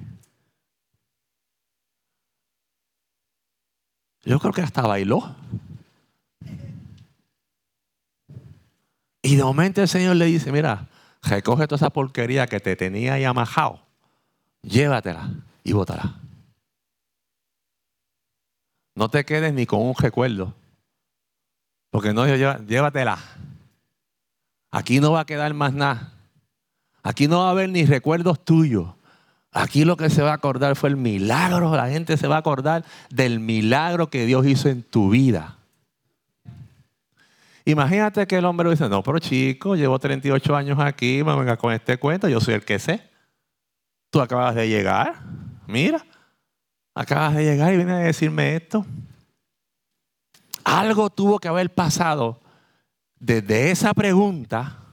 [SPEAKER 2] Yo creo que hasta bailó. Y de momento el Señor le dice, mira, recoge toda esa porquería que te tenía ahí amajado, llévatela y bótala. No te quedes ni con un recuerdo. Porque no, llévatela. Aquí no va a quedar más nada. Aquí no va a haber ni recuerdos tuyos. Aquí lo que se va a acordar fue el milagro. La gente se va a acordar del milagro que Dios hizo en tu vida. Imagínate que el hombre dice, no, pero chico, llevo 38 años aquí, me venga con este cuento, yo soy el que sé. Tú acabas de llegar, mira, acabas de llegar y vienes a decirme esto. Algo tuvo que haber pasado desde esa pregunta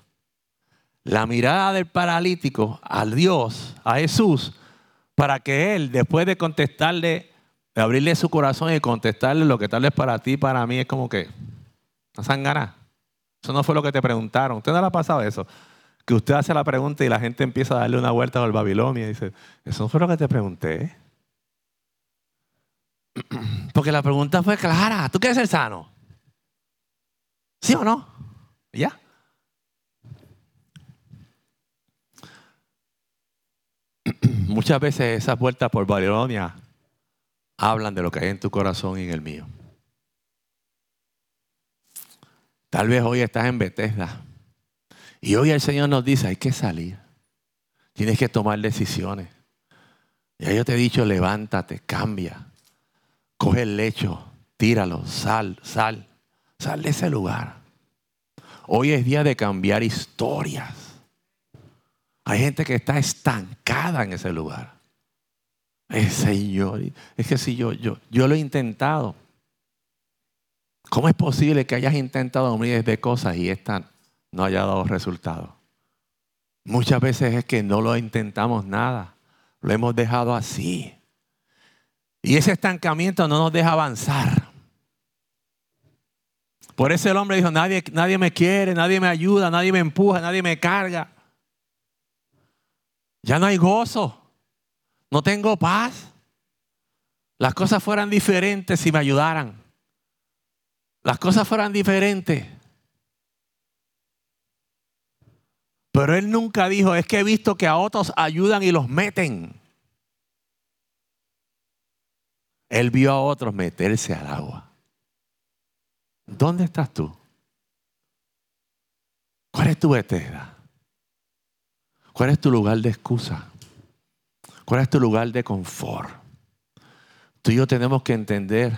[SPEAKER 2] la mirada del paralítico a Dios, a Jesús, para que Él, después de contestarle, de abrirle su corazón y contestarle lo que tal es para ti, para mí, es como que, no sangana. Eso no fue lo que te preguntaron. ¿Usted no le ha pasado eso? Que usted hace la pregunta y la gente empieza a darle una vuelta al Babilonia y dice, eso no fue lo que te pregunté. <clears throat> Porque la pregunta fue clara. ¿Tú quieres ser sano? ¿Sí o no? ¿Ya? Muchas veces esas vueltas por Babilonia hablan de lo que hay en tu corazón y en el mío. Tal vez hoy estás en Bethesda y hoy el Señor nos dice, hay que salir. Tienes que tomar decisiones. Ya yo te he dicho, levántate, cambia. Coge el lecho, tíralo, sal, sal. Sal de ese lugar. Hoy es día de cambiar historias. Hay gente que está estancada en ese lugar. Señor, es que si yo, yo, yo lo he intentado. ¿Cómo es posible que hayas intentado miles de cosas y esta no haya dado resultado? Muchas veces es que no lo intentamos nada. Lo hemos dejado así. Y ese estancamiento no nos deja avanzar. Por eso el hombre dijo, nadie, nadie me quiere, nadie me ayuda, nadie me empuja, nadie me carga. Ya no hay gozo. No tengo paz. Las cosas fueran diferentes si me ayudaran. Las cosas fueran diferentes. Pero él nunca dijo, es que he visto que a otros ayudan y los meten. Él vio a otros meterse al agua. ¿Dónde estás tú? ¿Cuál es tu Bethesda? ¿Cuál es tu lugar de excusa? ¿Cuál es tu lugar de confort? Tú y yo tenemos que entender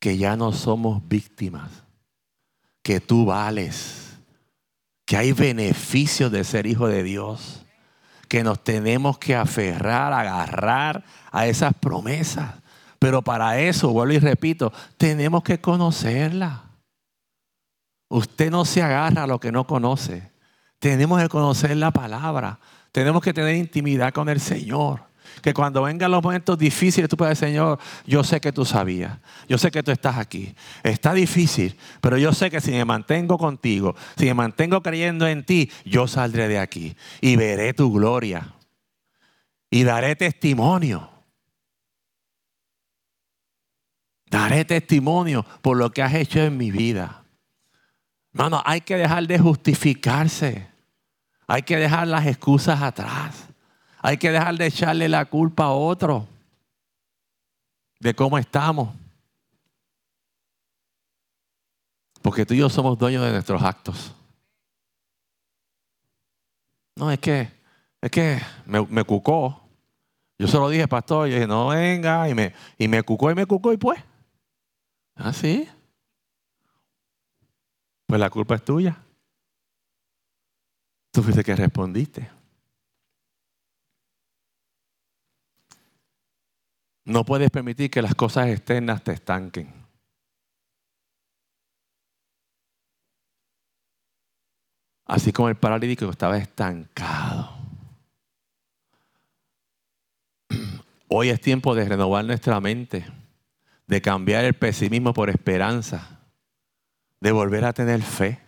[SPEAKER 2] que ya no somos víctimas, que tú vales, que hay beneficios de ser hijo de Dios, que nos tenemos que aferrar, agarrar a esas promesas. Pero para eso, vuelvo y repito, tenemos que conocerla. Usted no se agarra a lo que no conoce. Tenemos que conocer la palabra. Tenemos que tener intimidad con el Señor. Que cuando vengan los momentos difíciles, tú puedes decir, Señor, yo sé que tú sabías. Yo sé que tú estás aquí. Está difícil, pero yo sé que si me mantengo contigo, si me mantengo creyendo en ti, yo saldré de aquí y veré tu gloria. Y daré testimonio. Daré testimonio por lo que has hecho en mi vida. Hermano, hay que dejar de justificarse. Hay que dejar las excusas atrás. Hay que dejar de echarle la culpa a otro de cómo estamos. Porque tú y yo somos dueños de nuestros actos. No, es que, es que me, cucó. Yo se lo dije, pastor, yo dije, no venga, y me, y me cucó y me cucó y pues. ¿Ah, sí? Pues la culpa es tuya. Tú fuiste que respondiste. No puedes permitir que las cosas externas te estanquen. Así como el paralítico estaba estancado. <clears throat> Hoy es tiempo de renovar nuestra mente, de cambiar el pesimismo por esperanza, de volver a tener fe,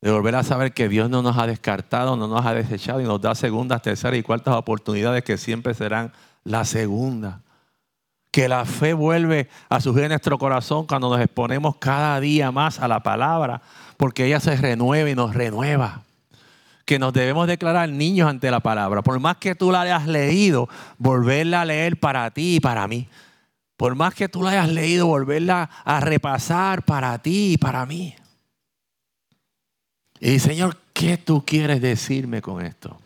[SPEAKER 2] de volver a saber que Dios no nos ha descartado, no nos ha desechado y nos da segundas, terceras y cuartas oportunidades que siempre serán la segunda. Que la fe vuelve a surgir en nuestro corazón cuando nos exponemos cada día más a la palabra, porque ella se renueva y nos renueva. Que nos debemos declarar niños ante la palabra. Por más que tú la hayas leído, volverla a leer para ti y para mí. Por más que tú la hayas leído, volverla a repasar para ti y para mí. Y Señor, ¿qué tú quieres decirme con esto?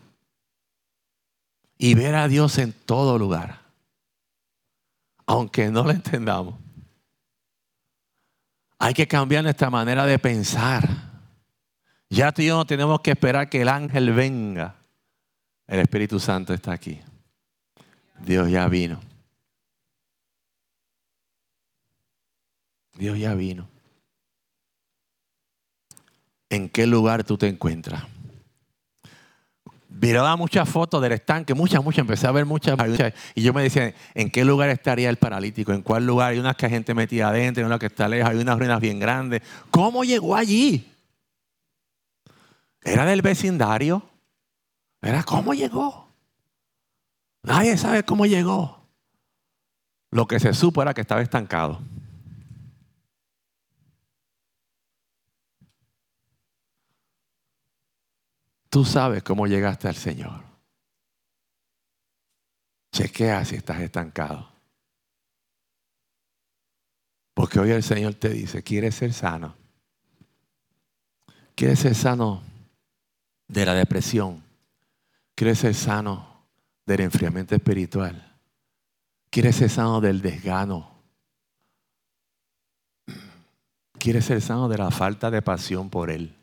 [SPEAKER 2] y ver a Dios en todo lugar, aunque no lo entendamos. Hay que cambiar nuestra manera de pensar. Ya tú y yo no tenemos que esperar que el ángel venga. El Espíritu Santo está aquí. Dios ya vino. Dios ya vino. ¿En qué lugar tú te encuentras? miraba muchas fotos del estanque, muchas, muchas, empecé a ver muchas, y yo me decía, ¿en qué lugar estaría el paralítico? ¿En cuál lugar? Hay unas que hay gente metida adentro, hay una que está lejos, hay unas ruinas bien grandes. ¿Cómo llegó allí? ¿Era del vecindario? ¿Era cómo llegó? Nadie sabe cómo llegó. Lo que se supo era que estaba estancado. Tú sabes cómo llegaste al Señor. Chequea si estás estancado. Porque hoy el Señor te dice, ¿quieres ser sano? ¿Quieres ser sano de la depresión? ¿Quieres ser sano del enfriamiento espiritual? ¿Quieres ser sano del desgano? ¿Quieres ser sano de la falta de pasión por Él?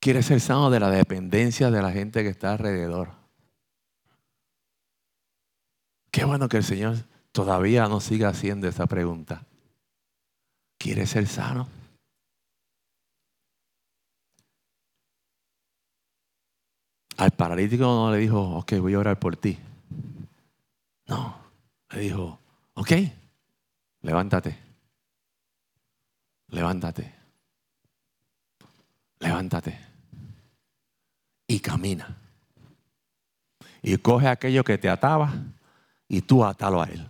[SPEAKER 2] Quiere ser sano de la dependencia de la gente que está alrededor. Qué bueno que el Señor todavía no siga haciendo esa pregunta. ¿Quiere ser sano? Al paralítico no le dijo, ok, voy a orar por ti. No, le dijo, ok, levántate, levántate, levántate y camina. Y coge aquello que te ataba y tú atalo a él.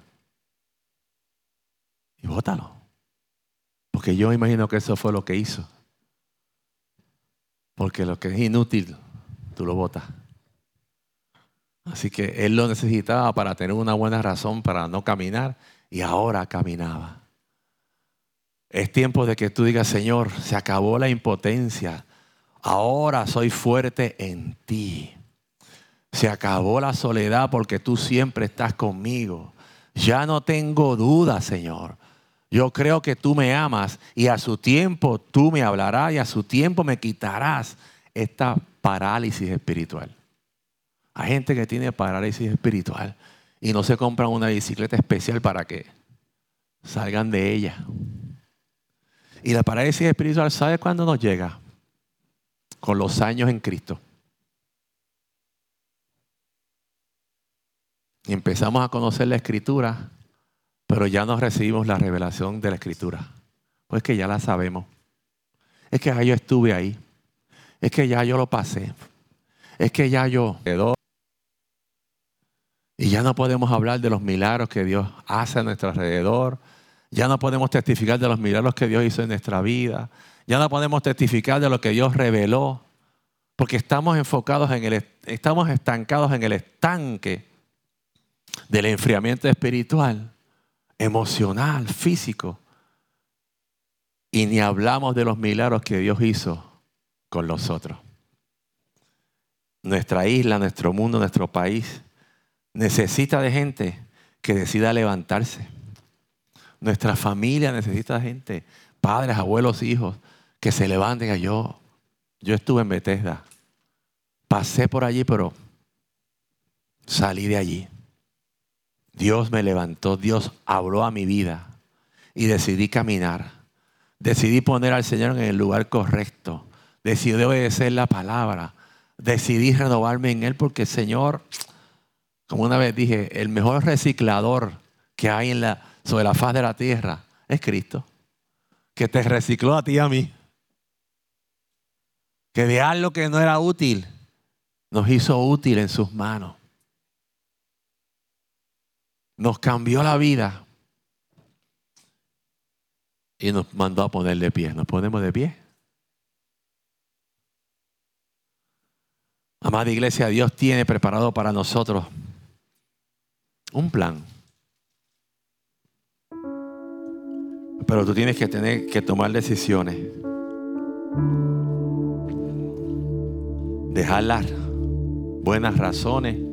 [SPEAKER 2] Y bótalo. Porque yo imagino que eso fue lo que hizo. Porque lo que es inútil, tú lo botas. Así que él lo necesitaba para tener una buena razón para no caminar y ahora caminaba. Es tiempo de que tú digas, Señor, se acabó la impotencia. Ahora soy fuerte en ti. Se acabó la soledad porque tú siempre estás conmigo. Ya no tengo duda, Señor. Yo creo que tú me amas y a su tiempo tú me hablarás y a su tiempo me quitarás esta parálisis espiritual. Hay gente que tiene parálisis espiritual y no se compran una bicicleta especial para que salgan de ella. Y la parálisis espiritual, ¿sabe cuándo nos llega? Con los años en Cristo. Y empezamos a conocer la escritura, pero ya no recibimos la revelación de la escritura. Pues que ya la sabemos. Es que ya yo estuve ahí. Es que ya yo lo pasé. Es que ya yo quedó. Y ya no podemos hablar de los milagros que Dios hace a nuestro alrededor. Ya no podemos testificar de los milagros que Dios hizo en nuestra vida. Ya no podemos testificar de lo que Dios reveló. Porque estamos enfocados en el, estamos estancados en el estanque del enfriamiento espiritual, emocional, físico. Y ni hablamos de los milagros que Dios hizo con los otros. Nuestra isla, nuestro mundo, nuestro país necesita de gente que decida levantarse. Nuestra familia necesita de gente, padres, abuelos, hijos, que se levanten a yo. Yo estuve en Bethesda. Pasé por allí, pero salí de allí. Dios me levantó, Dios habló a mi vida y decidí caminar. Decidí poner al Señor en el lugar correcto. Decidí obedecer la palabra. Decidí renovarme en Él porque el Señor, como una vez dije, el mejor reciclador que hay sobre la faz de la tierra es Cristo. Que te recicló a ti y a mí. Que de algo que no era útil, nos hizo útil en sus manos nos cambió la vida y nos mandó a poner de pie. Nos ponemos de pie. Amada iglesia, Dios tiene preparado para nosotros un plan. Pero tú tienes que tener que tomar decisiones. Dejar las buenas razones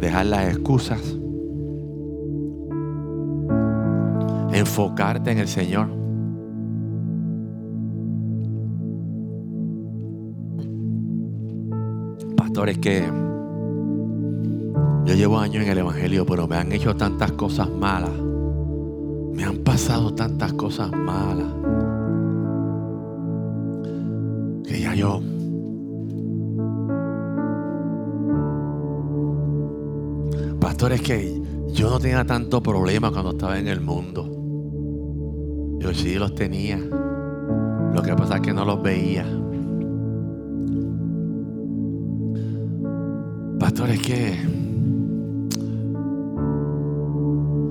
[SPEAKER 2] dejar las excusas, enfocarte en el Señor. Pastores que yo llevo años en el Evangelio, pero me han hecho tantas cosas malas. Me han pasado tantas cosas malas. Que ya yo es que yo no tenía tanto problema cuando estaba en el mundo. Yo sí los tenía. Lo que pasa es que no los veía. Pastor, es que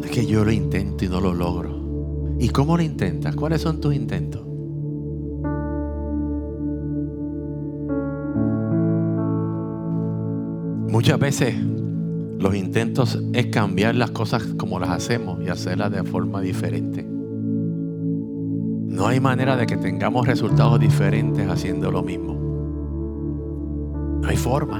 [SPEAKER 2] es que yo lo intento y no lo logro. ¿Y cómo lo intentas? ¿Cuáles son tus intentos? Muchas veces los intentos es cambiar las cosas como las hacemos y hacerlas de forma diferente. No hay manera de que tengamos resultados diferentes haciendo lo mismo. No hay forma.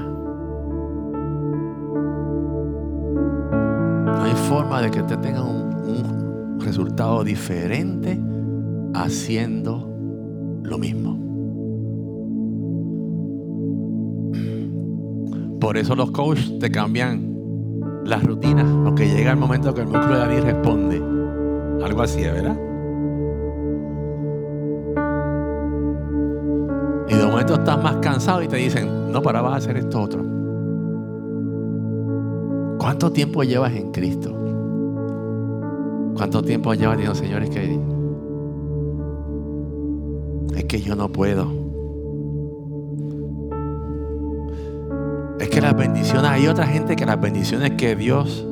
[SPEAKER 2] No hay forma de que usted tenga un, un resultado diferente haciendo lo mismo. Por eso los coaches te cambian las rutinas, porque llega el momento que el músculo de David responde. Algo así, ¿verdad? Y de momento estás más cansado y te dicen, no, para, vas a hacer esto otro. ¿Cuánto tiempo llevas en Cristo? ¿Cuánto tiempo llevas diciendo, Señor, es que, es que yo no puedo? que las bendiciones, hay otra gente que las bendiciones que Dios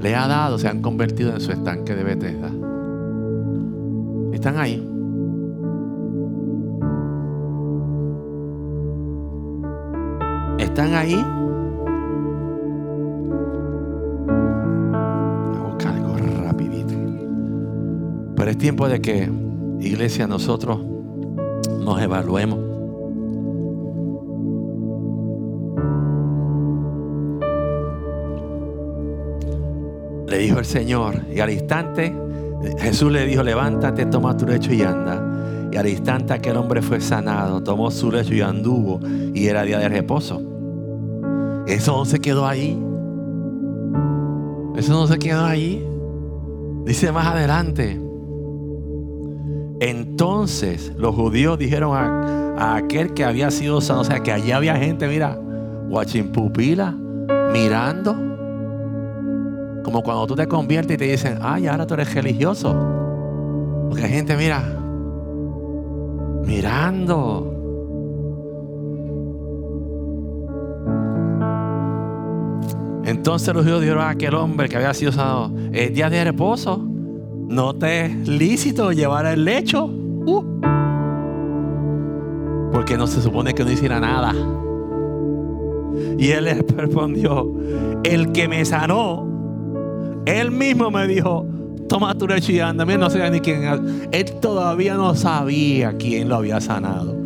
[SPEAKER 2] le ha dado se han convertido en su estanque de Bethesda. Están ahí. Están ahí. Voy a buscar algo rapidito. Pero es tiempo de que, iglesia, nosotros nos evaluemos. Dijo el Señor, y al instante Jesús le dijo, levántate, toma tu lecho y anda. Y al instante aquel hombre fue sanado, tomó su lecho y anduvo, y era día de reposo. Eso no se quedó ahí. Eso no se quedó ahí. Dice más adelante. Entonces los judíos dijeron a, aquel que había sido sanado, o sea, que allí había gente, mira, pupila, mirando. Como cuando tú te conviertes y te dicen, ay, ahora tú eres religioso. Porque hay gente, mira, mirando. Entonces los judíos dijeron a aquel hombre que había sido sanado, el día de reposo, no te es lícito llevar el lecho. Uh. Porque no se supone que no hiciera nada. Y él <laughs> respondió, el que me sanó, él mismo me dijo, toma tu lecho y anda. no sé ni quién. Él todavía no sabía quién lo había sanado.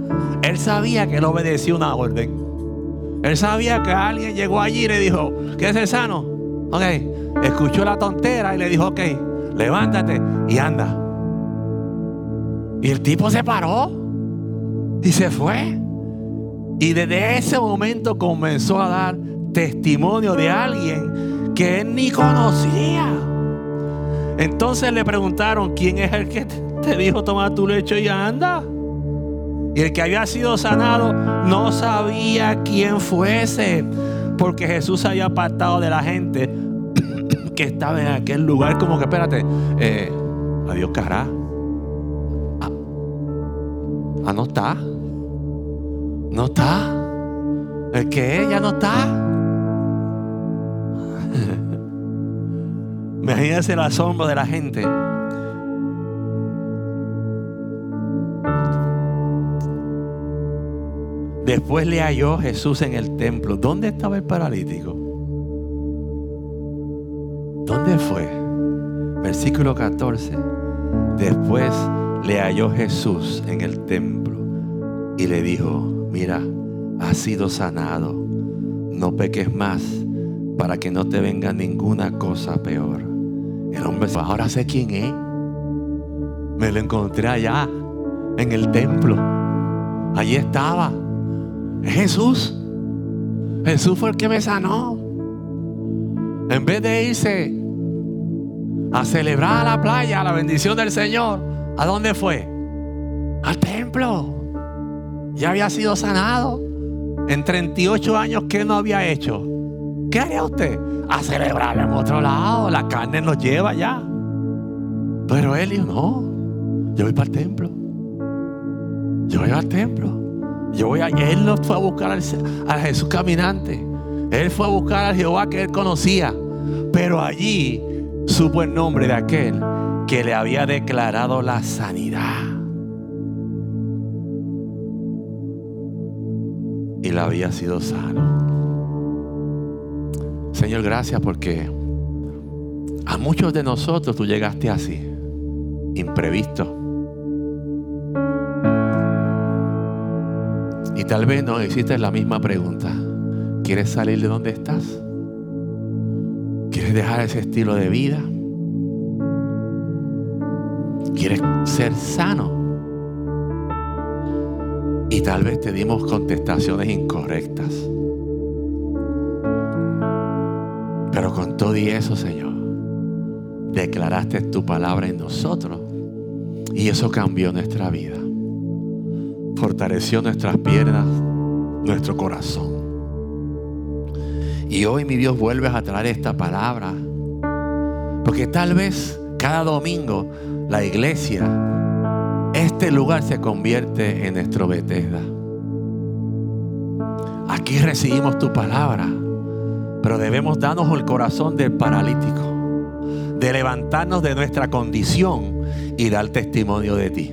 [SPEAKER 2] Él sabía que él obedecía una orden. Él sabía que alguien llegó allí y le dijo, ¿quieres sano? Ok. Escuchó la tontera y le dijo, ok, levántate y anda. Y el tipo se paró y se fue. Y desde ese momento comenzó a dar testimonio de alguien que él ni conocía. Entonces le preguntaron, ¿quién es el que te dijo tomar tu lecho y anda? Y el que había sido sanado no sabía quién fuese, porque Jesús había apartado de la gente <coughs> que estaba en aquel lugar. Como que, espérate, eh, adiós, cara. Ah, ah, no está. No está. El que ella no está. Imagínense el asombro de la gente. Después le halló Jesús en el templo. ¿Dónde estaba el paralítico? ¿Dónde fue? Versículo 14. Después le halló Jesús en el templo y le dijo, mira, has sido sanado. No peques más para que no te venga ninguna cosa peor. El hombre dijo, ahora sé quién es. Me lo encontré allá en el templo. Allí estaba. Jesús. Jesús fue el que me sanó. En vez de irse a celebrar a la playa, la bendición del Señor, ¿a dónde fue? Al templo. Ya había sido sanado. En 38 años, ¿qué no había hecho? ¿Qué haría usted? A celebrar en otro lado. La carne nos lleva ya. Pero él dijo, no, yo voy para el templo. Yo voy al templo. Yo voy a, él no fue a buscar a Jesús caminante. Él fue a buscar al Jehová que él conocía. Pero allí supo el nombre de aquel que le había declarado la sanidad. Y le había sido sano. Señor, gracias porque a muchos de nosotros tú llegaste así, imprevisto Y tal vez no hiciste la misma pregunta. ¿Quieres salir de donde estás? ¿Quieres dejar ese estilo de vida? ¿Quieres ser sano? Y tal vez te dimos contestaciones incorrectas. Pero con todo y eso, Señor, declaraste tu palabra en nosotros. Y eso cambió nuestra vida fortaleció nuestras piernas, nuestro corazón. Y hoy mi Dios vuelves a traer esta palabra. Porque tal vez cada domingo la iglesia, este lugar se convierte en nuestro Bethesda. Aquí recibimos tu palabra, pero debemos darnos el corazón del paralítico, de levantarnos de nuestra condición y dar testimonio de ti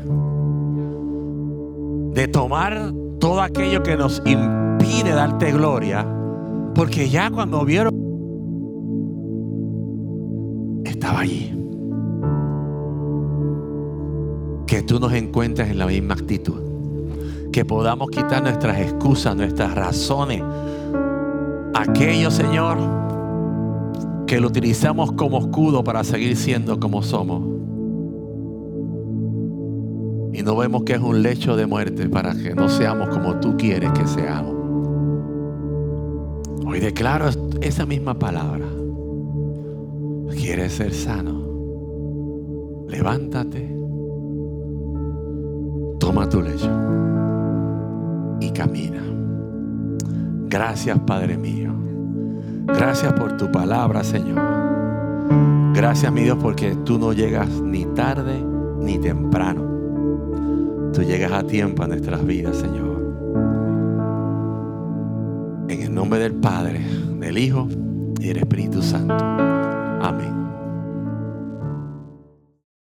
[SPEAKER 2] de tomar todo aquello que nos impide darte gloria, porque ya cuando vieron, estaba allí. tú nos encuentres en la misma actitud. Que podamos quitar nuestras excusas, nuestras razones. Aquello, Señor, que lo utilizamos como escudo para seguir siendo como somos. Y no vemos que es un lecho de muerte para que no seamos como tú quieres que seamos. Hoy declaro esa misma palabra. ¿Quieres ser sano? Levántate, toma tu lecho y camina. Gracias Padre mío. Gracias por tu palabra, Señor. Gracias, mi Dios, porque tú no llegas ni tarde ni temprano. Tú llegas a tiempo a nuestras vidas, Señor. En el nombre del Padre, del Hijo y del Espíritu Santo. Amén.